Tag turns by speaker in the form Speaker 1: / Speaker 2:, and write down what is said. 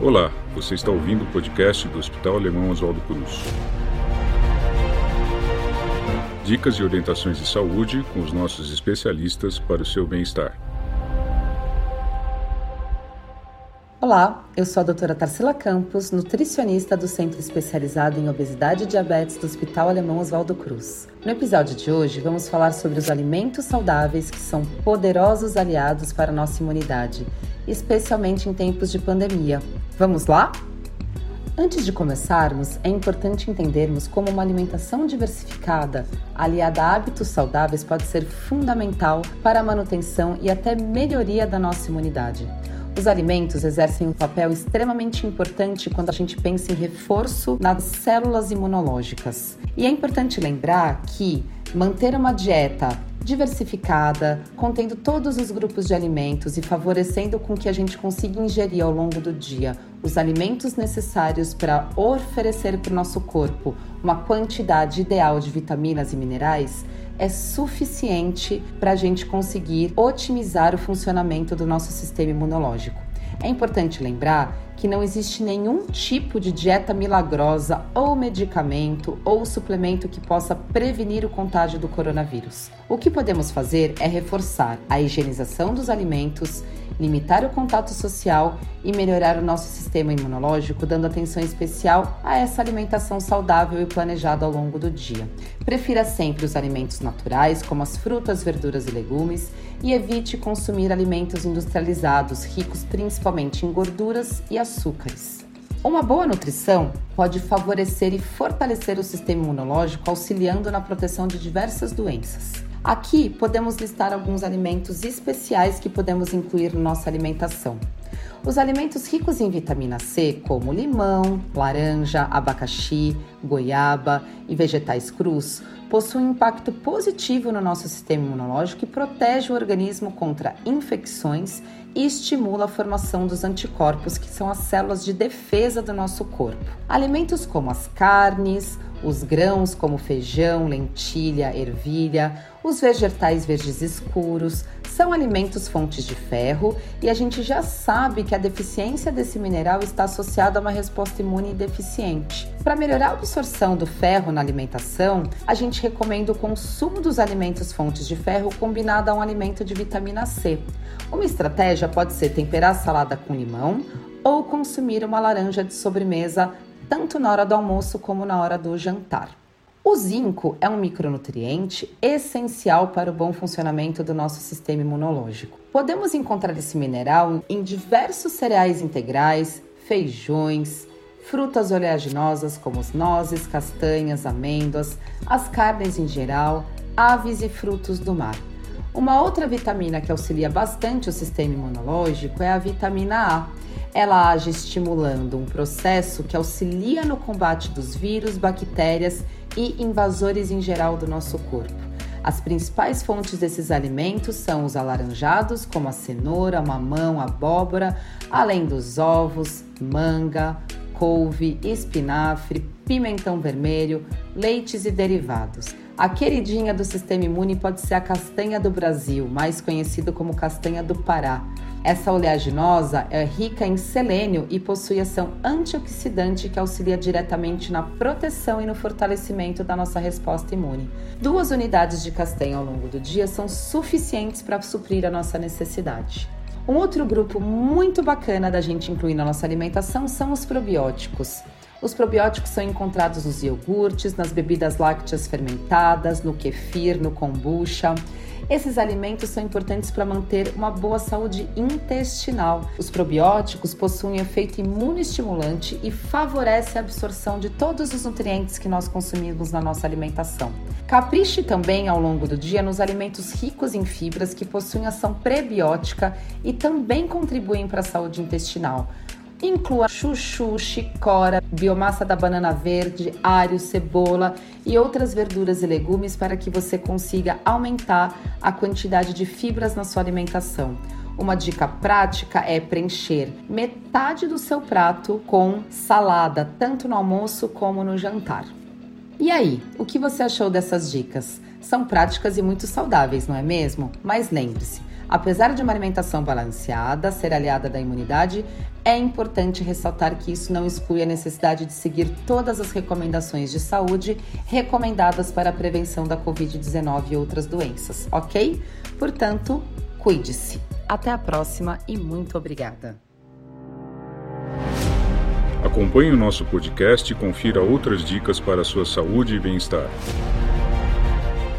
Speaker 1: Olá, você está ouvindo o podcast do Hospital Alemão Oswaldo Cruz. Dicas e orientações de saúde com os nossos especialistas para o seu bem-estar.
Speaker 2: Olá, eu sou a doutora Tarsila Campos, nutricionista do Centro Especializado em Obesidade e Diabetes do Hospital Alemão Oswaldo Cruz. No episódio de hoje, vamos falar sobre os alimentos saudáveis que são poderosos aliados para a nossa imunidade, especialmente em tempos de pandemia. Vamos lá? Antes de começarmos, é importante entendermos como uma alimentação diversificada, aliada a hábitos saudáveis, pode ser fundamental para a manutenção e até melhoria da nossa imunidade. Os alimentos exercem um papel extremamente importante quando a gente pensa em reforço nas células imunológicas. E é importante lembrar que manter uma dieta diversificada, contendo todos os grupos de alimentos e favorecendo com que a gente consiga ingerir ao longo do dia os alimentos necessários para oferecer para o nosso corpo uma quantidade ideal de vitaminas e minerais é suficiente para a gente conseguir otimizar o funcionamento do nosso sistema imunológico. É importante lembrar que não existe nenhum tipo de dieta milagrosa ou medicamento ou suplemento que possa prevenir o contágio do coronavírus. O que podemos fazer é reforçar a higienização dos alimentos, limitar o contato social e melhorar o nosso sistema imunológico, dando atenção especial a essa alimentação saudável e planejada ao longo do dia. Prefira sempre os alimentos naturais, como as frutas, verduras e legumes, e evite consumir alimentos industrializados, ricos principalmente em gorduras e açúcares. Uma boa nutrição pode favorecer e fortalecer o sistema imunológico, auxiliando na proteção de diversas doenças. Aqui podemos listar alguns alimentos especiais que podemos incluir na nossa alimentação. Os alimentos ricos em vitamina C, como limão, laranja, abacaxi, goiaba e vegetais crus, possuem impacto positivo no nosso sistema imunológico e protege o organismo contra infecções estimula a formação dos anticorpos, que são as células de defesa do nosso corpo. Alimentos como as carnes, os grãos como feijão, lentilha, ervilha, os vegetais verdes escuros são alimentos fontes de ferro e a gente já sabe que a deficiência desse mineral está associada a uma resposta imune deficiente. Para melhorar a absorção do ferro na alimentação, a gente recomenda o consumo dos alimentos fontes de ferro combinado a um alimento de vitamina C. Uma estratégia pode ser temperar a salada com limão ou consumir uma laranja de sobremesa tanto na hora do almoço como na hora do jantar. O zinco é um micronutriente essencial para o bom funcionamento do nosso sistema imunológico. Podemos encontrar esse mineral em diversos cereais integrais, feijões, frutas oleaginosas como as nozes, castanhas, amêndoas, as carnes em geral, aves e frutos do mar. Uma outra vitamina que auxilia bastante o sistema imunológico é a vitamina A ela age estimulando um processo que auxilia no combate dos vírus, bactérias e invasores em geral do nosso corpo. As principais fontes desses alimentos são os alaranjados, como a cenoura, mamão, abóbora, além dos ovos, manga, couve, espinafre, pimentão vermelho, leites e derivados. A queridinha do sistema imune pode ser a castanha do Brasil, mais conhecida como castanha do Pará. Essa oleaginosa é rica em selênio e possui ação antioxidante que auxilia diretamente na proteção e no fortalecimento da nossa resposta imune. Duas unidades de castanha ao longo do dia são suficientes para suprir a nossa necessidade. Um outro grupo muito bacana da gente incluir na nossa alimentação são os probióticos. Os probióticos são encontrados nos iogurtes, nas bebidas lácteas fermentadas, no kefir, no kombucha. Esses alimentos são importantes para manter uma boa saúde intestinal. Os probióticos possuem efeito imunoestimulante e favorecem a absorção de todos os nutrientes que nós consumimos na nossa alimentação. Capriche também ao longo do dia nos alimentos ricos em fibras que possuem ação prebiótica e também contribuem para a saúde intestinal. Inclua chuchu, chicora, biomassa da banana verde, alho, cebola e outras verduras e legumes para que você consiga aumentar a quantidade de fibras na sua alimentação. Uma dica prática é preencher metade do seu prato com salada, tanto no almoço como no jantar. E aí, o que você achou dessas dicas? São práticas e muito saudáveis, não é mesmo? Mas lembre-se, Apesar de uma alimentação balanceada ser aliada da imunidade, é importante ressaltar que isso não exclui a necessidade de seguir todas as recomendações de saúde recomendadas para a prevenção da Covid-19 e outras doenças, ok? Portanto, cuide-se. Até a próxima e muito obrigada.
Speaker 1: Acompanhe o nosso podcast e confira outras dicas para a sua saúde e bem-estar.